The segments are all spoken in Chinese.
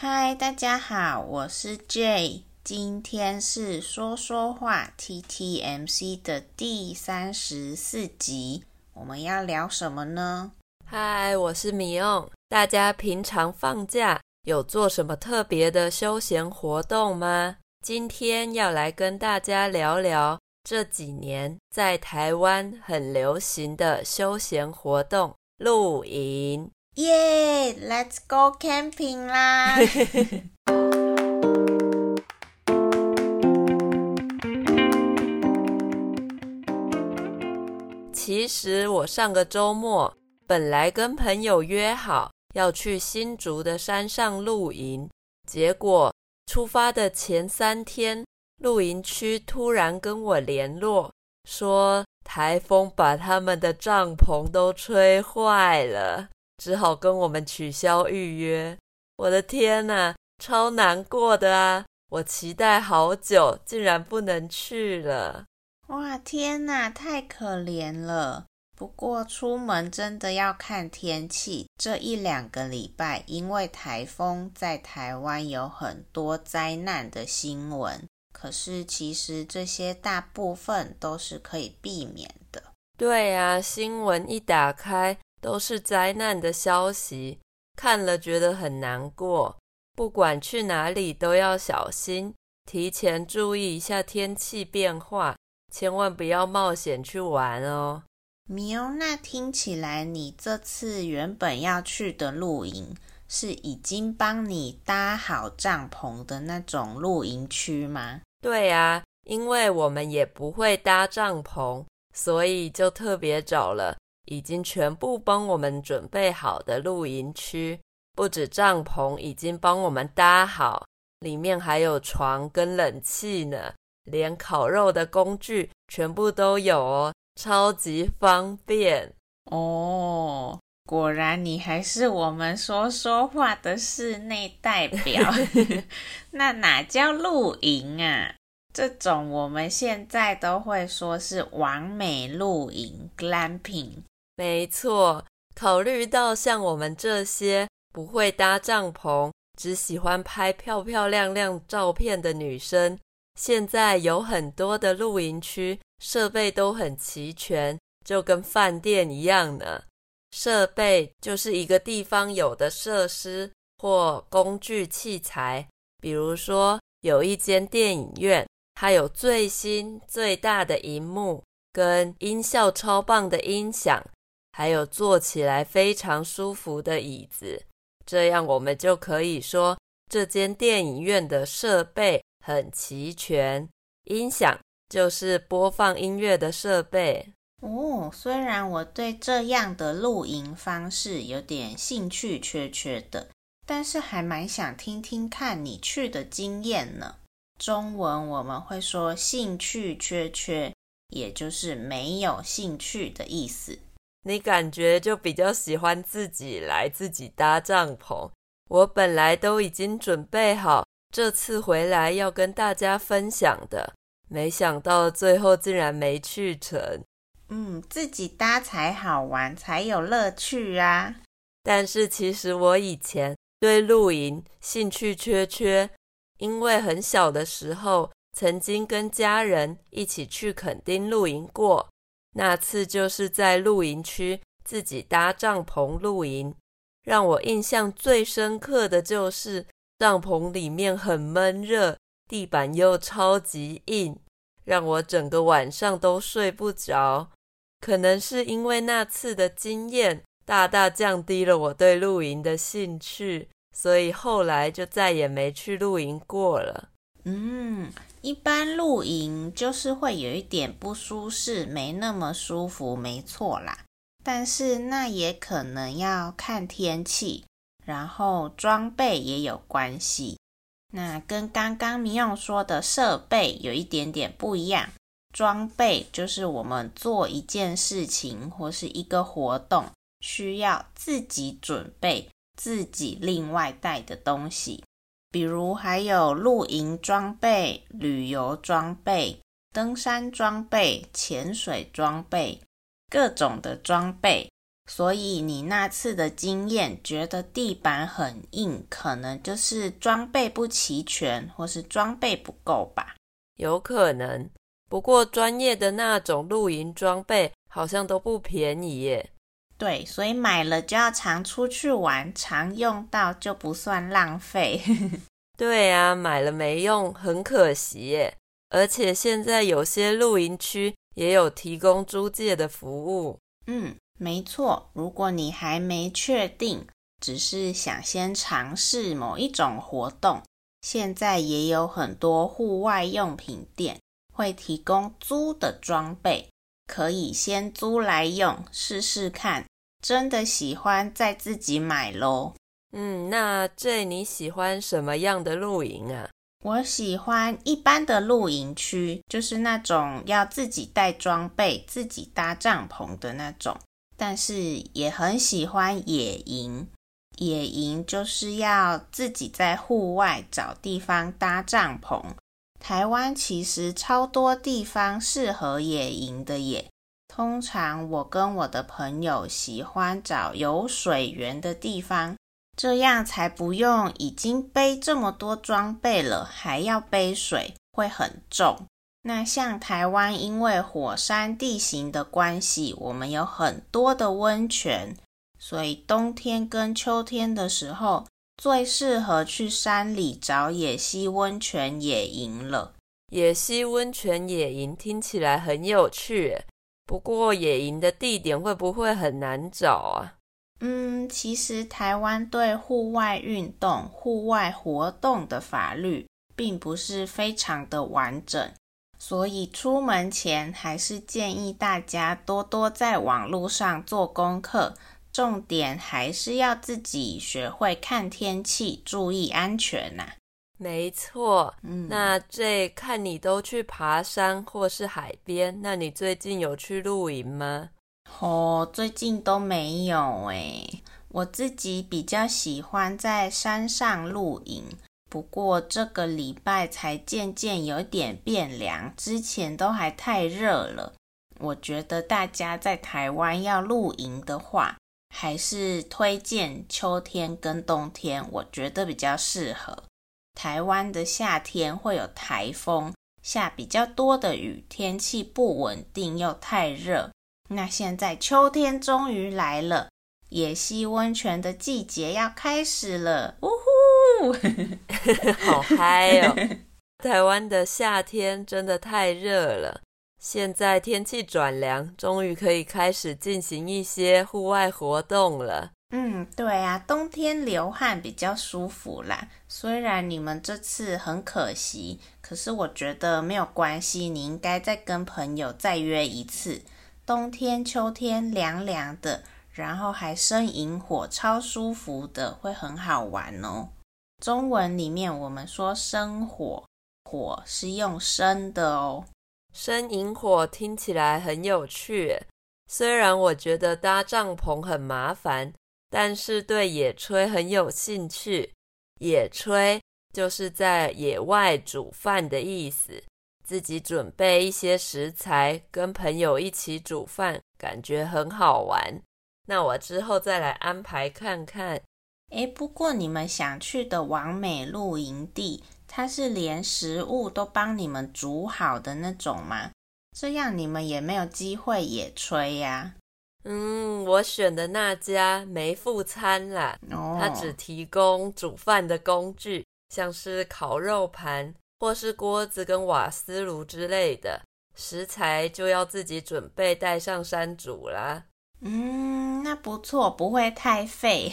嗨，大家好，我是 Jay，今天是说说话 TTMC 的第三十四集，我们要聊什么呢？嗨，我是米欧，大家平常放假有做什么特别的休闲活动吗？今天要来跟大家聊聊这几年在台湾很流行的休闲活动——露营。耶、yeah，Let's go camping 啦！其实我上个周末本来跟朋友约好要去新竹的山上露营，结果出发的前三天，露营区突然跟我联络，说台风把他们的帐篷都吹坏了。只好跟我们取消预约。我的天呐，超难过的啊！我期待好久，竟然不能去了。哇，天呐，太可怜了。不过出门真的要看天气。这一两个礼拜，因为台风在台湾有很多灾难的新闻，可是其实这些大部分都是可以避免的。对啊，新闻一打开。都是灾难的消息，看了觉得很难过。不管去哪里都要小心，提前注意一下天气变化，千万不要冒险去玩哦。米欧，那听起来你这次原本要去的露营是已经帮你搭好帐篷的那种露营区吗？对啊，因为我们也不会搭帐篷，所以就特别找了。已经全部帮我们准备好的露营区，不止帐篷已经帮我们搭好，里面还有床跟冷气呢，连烤肉的工具全部都有哦，超级方便哦。果然你还是我们说说话的室内代表。那哪叫露营啊？这种我们现在都会说是完美露营 （glamping）。没错，考虑到像我们这些不会搭帐篷、只喜欢拍漂漂亮亮照片的女生，现在有很多的露营区设备都很齐全，就跟饭店一样呢。设备就是一个地方有的设施或工具器材，比如说有一间电影院，它有最新最大的荧幕跟音效超棒的音响。还有坐起来非常舒服的椅子，这样我们就可以说这间电影院的设备很齐全。音响就是播放音乐的设备。哦，虽然我对这样的露营方式有点兴趣缺缺的，但是还蛮想听听看你去的经验呢。中文我们会说兴趣缺缺，也就是没有兴趣的意思。你感觉就比较喜欢自己来自己搭帐篷。我本来都已经准备好，这次回来要跟大家分享的，没想到最后竟然没去成。嗯，自己搭才好玩，才有乐趣啊。但是其实我以前对露营兴趣缺缺，因为很小的时候曾经跟家人一起去垦丁露营过。那次就是在露营区自己搭帐篷露营，让我印象最深刻的就是帐篷里面很闷热，地板又超级硬，让我整个晚上都睡不着。可能是因为那次的经验，大大降低了我对露营的兴趣，所以后来就再也没去露营过了。嗯。一般露营就是会有一点不舒适，没那么舒服，没错啦。但是那也可能要看天气，然后装备也有关系。那跟刚刚米用说的设备有一点点不一样。装备就是我们做一件事情或是一个活动需要自己准备、自己另外带的东西。比如还有露营装备、旅游装备、登山装备、潜水装备，各种的装备。所以你那次的经验觉得地板很硬，可能就是装备不齐全，或是装备不够吧？有可能。不过专业的那种露营装备好像都不便宜耶。对，所以买了就要常出去玩，常用到就不算浪费。对啊，买了没用，很可惜耶。而且现在有些露营区也有提供租借的服务。嗯，没错。如果你还没确定，只是想先尝试某一种活动，现在也有很多户外用品店。会提供租的装备，可以先租来用试试看，真的喜欢再自己买喽。嗯，那这你喜欢什么样的露营啊？我喜欢一般的露营区，就是那种要自己带装备、自己搭帐篷的那种。但是也很喜欢野营，野营就是要自己在户外找地方搭帐篷。台湾其实超多地方适合野营的耶。通常我跟我的朋友喜欢找有水源的地方，这样才不用已经背这么多装备了，还要背水，会很重。那像台湾，因为火山地形的关系，我们有很多的温泉，所以冬天跟秋天的时候，最适合去山里找野溪温泉野营了。野溪温泉野营听起来很有趣，不过野营的地点会不会很难找啊？嗯，其实台湾对户外运动、户外活动的法律并不是非常的完整，所以出门前还是建议大家多多在网络上做功课。重点还是要自己学会看天气，注意安全呐、啊。没错，嗯，那这看你都去爬山或是海边，那你最近有去露营吗？哦，最近都没有诶。我自己比较喜欢在山上露营，不过这个礼拜才渐渐有点变凉，之前都还太热了。我觉得大家在台湾要露营的话，还是推荐秋天跟冬天，我觉得比较适合。台湾的夏天会有台风，下比较多的雨，天气不稳定又太热。那现在秋天终于来了，野溪温泉的季节要开始了，呜呼，好嗨哦！台湾的夏天真的太热了。现在天气转凉，终于可以开始进行一些户外活动了。嗯，对啊，冬天流汗比较舒服啦。虽然你们这次很可惜，可是我觉得没有关系。你应该再跟朋友再约一次。冬天、秋天凉凉的，然后还生营火，超舒服的，会很好玩哦。中文里面我们说生火，火是用生的哦。生营火听起来很有趣，虽然我觉得搭帐篷很麻烦，但是对野炊很有兴趣。野炊就是在野外煮饭的意思，自己准备一些食材，跟朋友一起煮饭，感觉很好玩。那我之后再来安排看看。诶，不过你们想去的完美露营地，它是连食物都帮你们煮好的那种吗？这样你们也没有机会野炊呀。嗯，我选的那家没附餐啦，哦，它只提供煮饭的工具，像是烤肉盘或是锅子跟瓦斯炉之类的，食材就要自己准备带上山煮啦。嗯，那不错，不会太废。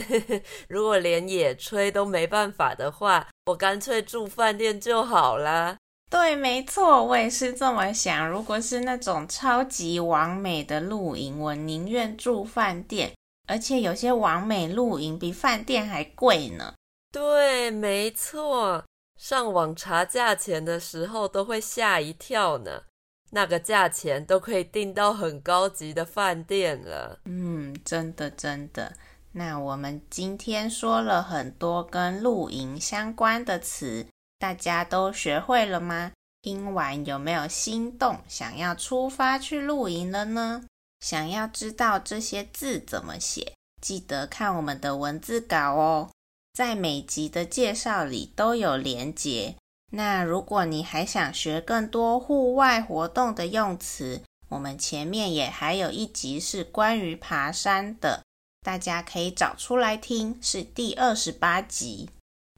如果连野炊都没办法的话，我干脆住饭店就好啦。对，没错，我也是这么想。如果是那种超级完美的露营，我宁愿住饭店。而且有些完美露营比饭店还贵呢。对，没错，上网查价钱的时候都会吓一跳呢。那个价钱都可以订到很高级的饭店了。嗯，真的真的。那我们今天说了很多跟露营相关的词，大家都学会了吗？听完有没有心动，想要出发去露营了呢？想要知道这些字怎么写，记得看我们的文字稿哦，在每集的介绍里都有连结。那如果你还想学更多户外活动的用词，我们前面也还有一集是关于爬山的，大家可以找出来听，是第二十八集。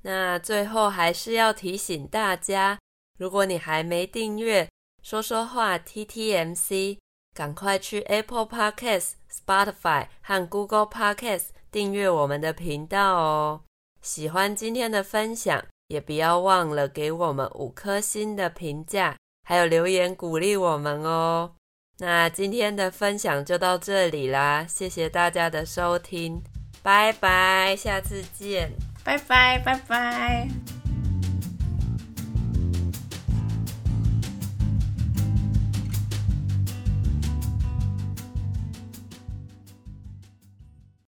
那最后还是要提醒大家，如果你还没订阅，说说话 TTMC。赶快去 Apple Podcasts、Spotify 和 Google Podcasts 订阅我们的频道哦！喜欢今天的分享，也不要忘了给我们五颗星的评价，还有留言鼓励我们哦。那今天的分享就到这里啦，谢谢大家的收听，拜拜，下次见，拜拜，拜拜。